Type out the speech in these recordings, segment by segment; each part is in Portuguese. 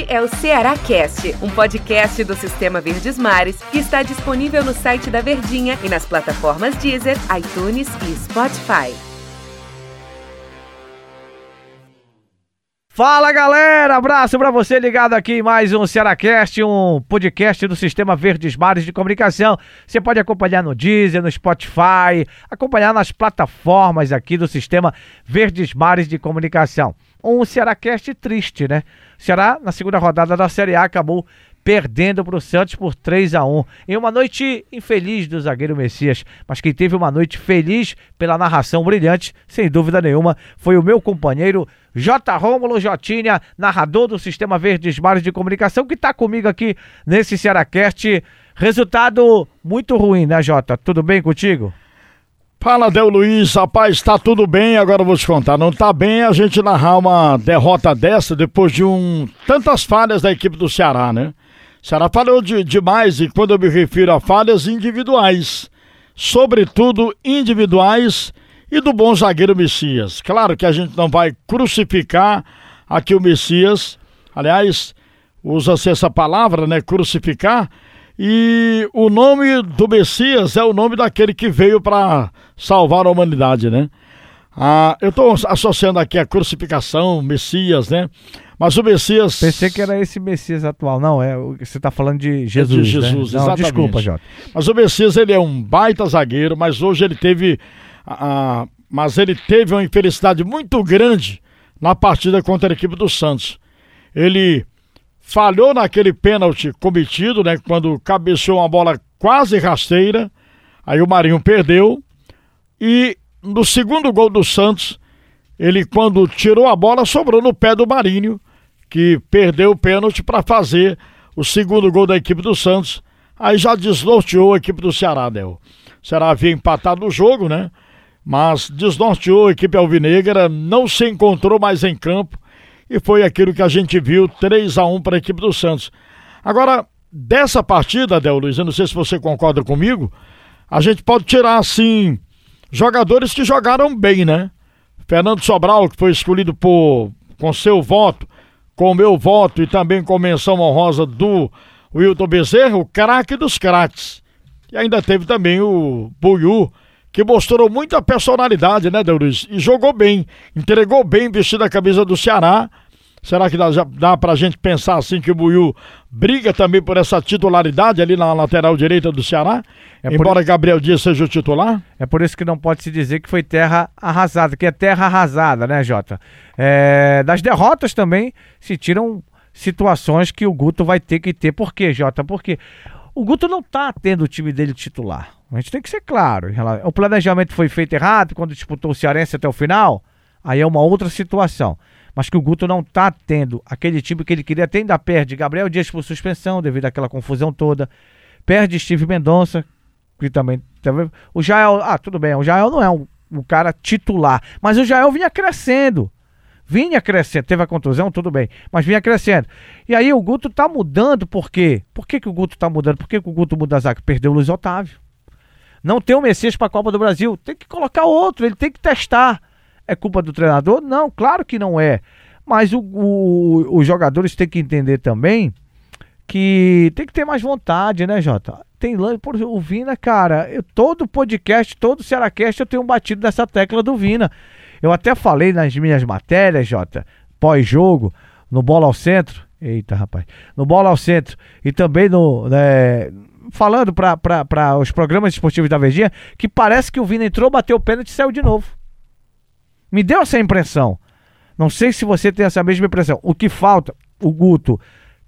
Este é o Ceará Cast, um podcast do Sistema Verdes Mares que está disponível no site da Verdinha e nas plataformas Deezer, iTunes e Spotify. Fala galera, abraço para você ligado aqui em mais um Cearacast, um podcast do Sistema Verdes Mares de Comunicação. Você pode acompanhar no Deezer, no Spotify, acompanhar nas plataformas aqui do Sistema Verdes Mares de Comunicação. Um Cearacast triste, né? O Ceará, na segunda rodada da Série A, acabou perdendo para o Santos por 3 a 1 em uma noite infeliz do zagueiro Messias, mas quem teve uma noite feliz pela narração brilhante, sem dúvida nenhuma, foi o meu companheiro J. Rômulo Jotinha, narrador do Sistema Verdes Mares de Comunicação, que está comigo aqui nesse Cearacast. Resultado muito ruim, né, Jota? Tudo bem contigo? Fala, Del Luiz, rapaz, tá tudo bem, agora eu vou te contar. Não tá bem a gente narrar uma derrota dessa depois de um tantas falhas da equipe do Ceará, né? O Ceará falou de, demais e quando eu me refiro a falhas individuais, sobretudo individuais e do bom zagueiro Messias. Claro que a gente não vai crucificar aqui o Messias, aliás, usa-se essa palavra, né? Crucificar e o nome do Messias é o nome daquele que veio para salvar a humanidade, né? Ah, eu estou associando aqui a crucificação, Messias, né? Mas o Messias. Pensei que era esse Messias atual. Não, é você está falando de Jesus. É de Jesus, né? Não, exatamente. Desculpa, Jota. Mas o Messias ele é um baita zagueiro, mas hoje ele teve. Ah, mas ele teve uma infelicidade muito grande na partida contra a equipe do Santos. Ele falhou naquele pênalti cometido, né? Quando cabeceou uma bola quase rasteira, aí o Marinho perdeu. E no segundo gol do Santos, ele quando tirou a bola, sobrou no pé do Marinho, que perdeu o pênalti para fazer o segundo gol da equipe do Santos. Aí já desnorteou a equipe do Ceará, Del. O Ceará havia empatado o jogo, né? Mas desnorteou a equipe alvinegra, não se encontrou mais em campo e foi aquilo que a gente viu, 3 a 1 para a equipe do Santos. Agora, dessa partida, Del Luiz, eu não sei se você concorda comigo, a gente pode tirar, assim, jogadores que jogaram bem, né? Fernando Sobral, que foi escolhido por, com seu voto, com meu voto e também com menção honrosa do Wilton Bezerra, o craque dos craques. E ainda teve também o Buiu, que mostrou muita personalidade, né, Deus? E jogou bem, entregou bem vestido a camisa do Ceará. Será que dá, dá pra gente pensar assim que o Buiu briga também por essa titularidade ali na lateral direita do Ceará? É embora. Gabriel Dias seja o titular? É por isso que não pode se dizer que foi terra arrasada, que é terra arrasada, né, Jota? É... Das derrotas também se tiram situações que o Guto vai ter que ter. Por quê, Jota? Porque o Guto não tá tendo o time dele titular. A gente tem que ser claro. O planejamento foi feito errado quando disputou o Cearense até o final. Aí é uma outra situação. Mas que o Guto não tá tendo aquele time que ele queria ter, ainda perde Gabriel Dias por suspensão, devido àquela confusão toda. Perde Steve Mendonça, que também. O Jael. Ah, tudo bem. O Jael não é um, um cara titular. Mas o Jael vinha crescendo vinha crescendo, teve a contusão, tudo bem, mas vinha crescendo. E aí o Guto tá mudando, por quê? Por que, que o Guto tá mudando? Por que, que o Guto muda a zaga? Perdeu o Luiz Otávio. Não tem o Messias para a Copa do Brasil. Tem que colocar outro, ele tem que testar. É culpa do treinador? Não, claro que não é. Mas o, o, os jogadores têm que entender também que tem que ter mais vontade, né, Jota? Tem por o Vina, cara, eu, todo podcast, todo Cearacast eu tenho batido nessa tecla do Vina. Eu até falei nas minhas matérias, Jota, pós-jogo, no Bola ao Centro. Eita, rapaz. No Bola ao Centro e também no, né, falando para os programas esportivos da Verdinha que parece que o Vina entrou, bateu o pênalti e saiu de novo. Me deu essa impressão. Não sei se você tem essa mesma impressão. O que falta, o Guto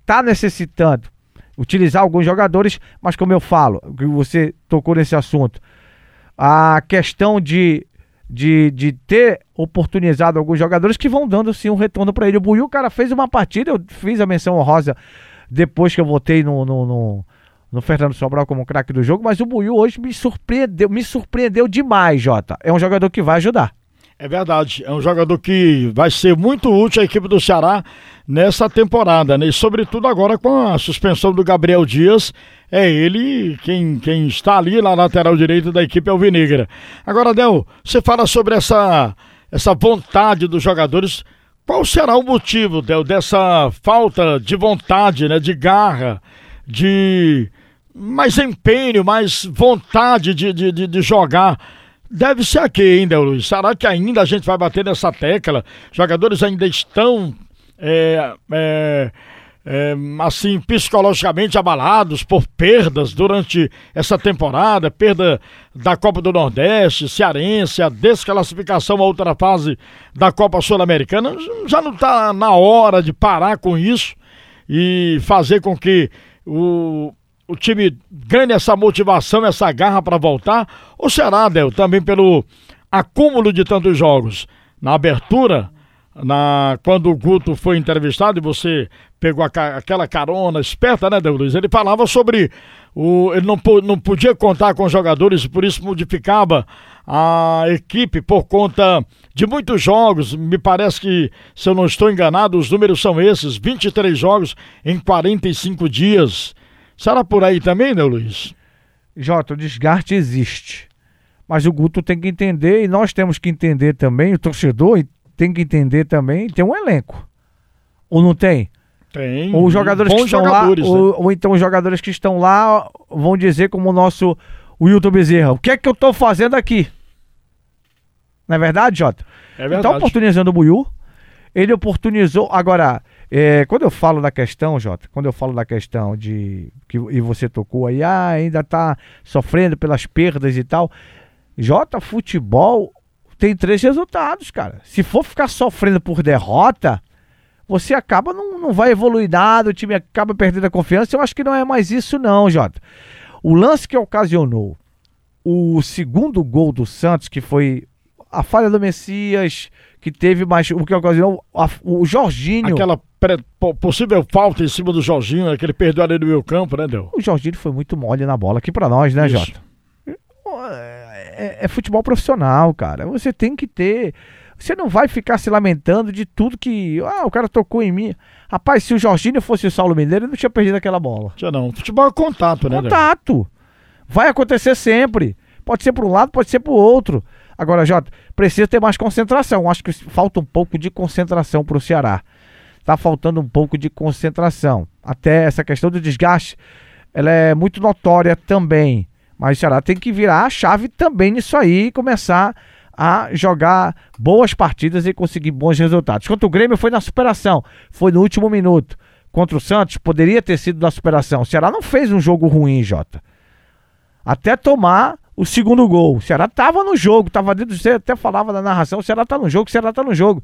está necessitando utilizar alguns jogadores, mas como eu falo, que você tocou nesse assunto, a questão de, de, de ter oportunizado alguns jogadores que vão dando sim um retorno para ele. O Buiu, cara, fez uma partida, eu fiz a menção honrosa depois que eu votei no, no, no no Fernando Sobral como craque do jogo, mas o Buiu hoje me surpreendeu, me surpreendeu demais, Jota. É um jogador que vai ajudar. É verdade, é um jogador que vai ser muito útil à equipe do Ceará nessa temporada, né? E sobretudo agora com a suspensão do Gabriel Dias, é ele quem, quem está ali na lateral direita da equipe alvinegra. Agora, Del, você fala sobre essa, essa vontade dos jogadores qual será o motivo, Del, dessa falta de vontade, né, de garra, de mais empenho, mais vontade de, de, de, de jogar? Deve ser aqui ainda, Luiz. Será que ainda a gente vai bater nessa tecla? Jogadores ainda estão é, é, é, assim, psicologicamente abalados por perdas durante essa temporada, perda da Copa do Nordeste, Cearense, a desclassificação a outra fase da Copa Sul-Americana, já não está na hora de parar com isso e fazer com que o, o time ganhe essa motivação, essa garra para voltar? Ou será, Del, também pelo acúmulo de tantos jogos? Na abertura, na, quando o Guto foi entrevistado e você pegou a, aquela carona esperta, né, Deus Luiz? Ele falava sobre o, ele não, não podia contar com jogadores e por isso modificava a equipe por conta de muitos jogos. Me parece que, se eu não estou enganado, os números são esses: 23 jogos em 45 dias. Será por aí também, né, Luiz? Jota, o desgaste existe. Mas o Guto tem que entender, e nós temos que entender também, o torcedor tem que entender também, tem um elenco. Ou não tem? Tem. Ou os jogadores que estão jogadores, lá, né? ou, ou, então os jogadores que estão lá vão dizer como o nosso Wilton Bezerra, o que é que eu estou fazendo aqui? Não é verdade, Jota? É verdade. Ele tá oportunizando o Buiu, ele oportunizou, agora, é, quando eu falo da questão, Jota, quando eu falo da questão de, que, e você tocou aí, ah, ainda tá sofrendo pelas perdas e tal, Jota, futebol tem três resultados, cara. Se for ficar sofrendo por derrota, você acaba não, não vai evoluir nada, o time acaba perdendo a confiança. Eu acho que não é mais isso, não, Jota. O lance que ocasionou o segundo gol do Santos, que foi a falha do Messias, que teve mais. O que ocasionou o Jorginho. Aquela possível falta em cima do Jorginho, né, que ele perdeu ali no meio campo, né, Del? O Jorginho foi muito mole na bola aqui para nós, né, Isso. Jota? é, é futebol profissional, cara. Você tem que ter. Você não vai ficar se lamentando de tudo que. Ah, o cara tocou em mim. Rapaz, se o Jorginho fosse o Saulo Mineiro, ele não tinha perdido aquela bola. Tinha não. Futebol é contato, né? Contato. Vai acontecer sempre. Pode ser para um lado, pode ser para o outro. Agora, Jota, precisa ter mais concentração. Acho que falta um pouco de concentração para o Ceará. Tá faltando um pouco de concentração. Até essa questão do desgaste, ela é muito notória também. Mas o Ceará tem que virar a chave também nisso aí e começar a jogar boas partidas e conseguir bons resultados. Contra o Grêmio foi na superação, foi no último minuto. Contra o Santos poderia ter sido na superação. O Ceará não fez um jogo ruim, Jota. Até tomar o segundo gol. O Ceará estava no jogo, estava dentro, você até falava na narração, o Ceará está no jogo, o Ceará está no jogo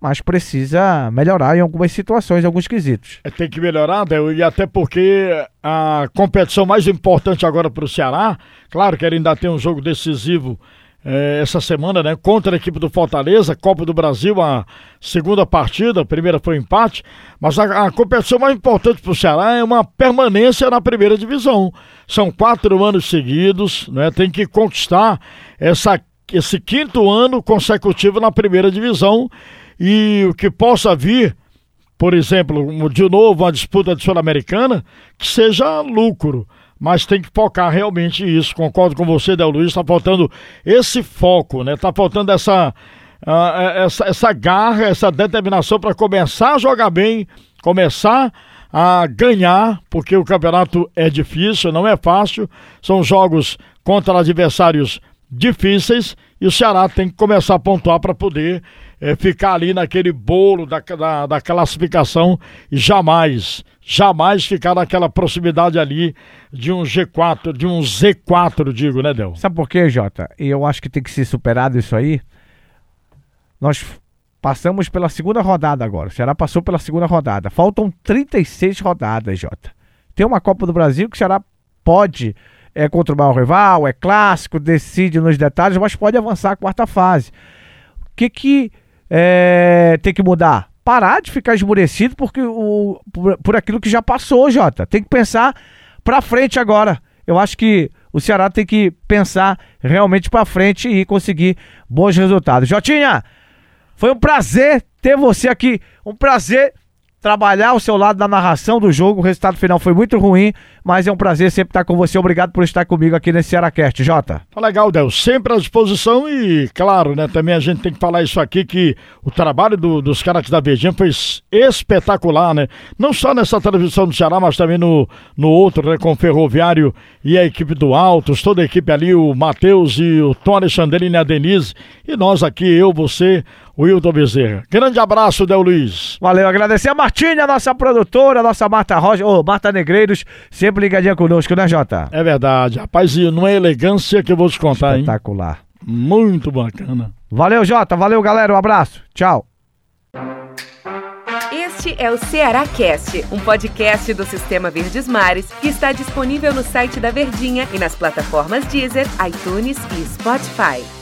mas precisa melhorar em algumas situações, em alguns quesitos. É, tem que melhorar, Del, e até porque a competição mais importante agora para o Ceará, claro que ele ainda tem um jogo decisivo é, essa semana, né? Contra a equipe do Fortaleza, Copa do Brasil, a segunda partida, a primeira foi um empate, mas a, a competição mais importante para o Ceará é uma permanência na primeira divisão. São quatro anos seguidos, né? Tem que conquistar essa, esse quinto ano consecutivo na primeira divisão e o que possa vir, por exemplo, de novo uma disputa de Sul-Americana, que seja lucro. Mas tem que focar realmente isso. Concordo com você, Del Luiz, está faltando esse foco, né? Está faltando essa, uh, essa, essa garra, essa determinação para começar a jogar bem, começar a ganhar, porque o campeonato é difícil, não é fácil. São jogos contra adversários difíceis e o Ceará tem que começar a pontuar para poder é, ficar ali naquele bolo da, da, da, classificação e jamais, jamais ficar naquela proximidade ali de um G4, de um Z4, digo, né, Del? Sabe por quê, Jota? E eu acho que tem que ser superado isso aí. Nós passamos pela segunda rodada agora. O Ceará passou pela segunda rodada. Faltam 36 rodadas, Jota. Tem uma Copa do Brasil que o Ceará pode é contra o rival, é clássico, decide nos detalhes, mas pode avançar a quarta fase. O que que é, tem que mudar? Parar de ficar esmurecido porque o, por, por aquilo que já passou, Jota. Tem que pensar para frente agora. Eu acho que o Ceará tem que pensar realmente para frente e conseguir bons resultados. Jotinha, foi um prazer ter você aqui. Um prazer trabalhar ao seu lado na narração do jogo. O resultado final foi muito ruim, mas é um prazer sempre estar com você. Obrigado por estar comigo aqui nesse Cearacast, Jota. Tá legal, Del. Sempre à disposição e, claro, né, também a gente tem que falar isso aqui, que o trabalho do, dos caras da Verdinha foi espetacular, né? Não só nessa televisão do Ceará, mas também no, no outro, né, com o Ferroviário e a equipe do Altos, toda a equipe ali, o Matheus e o Tom Alexandrine e a Denise, e nós aqui, eu, você, Wilton Bezerra. Grande abraço, Del Luiz. Valeu, agradecer a Martinha, nossa produtora, a nossa Marta Rocha, ô, oh, Marta Negreiros, sempre ligadinha conosco, né, Jota? É verdade, rapaz, e não é elegância que eu vou te contar, Espetacular. hein? Espetacular. Muito bacana. Valeu, Jota, valeu, galera, um abraço, tchau. Este é o Ceará Cast, um podcast do Sistema Verdes Mares que está disponível no site da Verdinha e nas plataformas Deezer, iTunes e Spotify.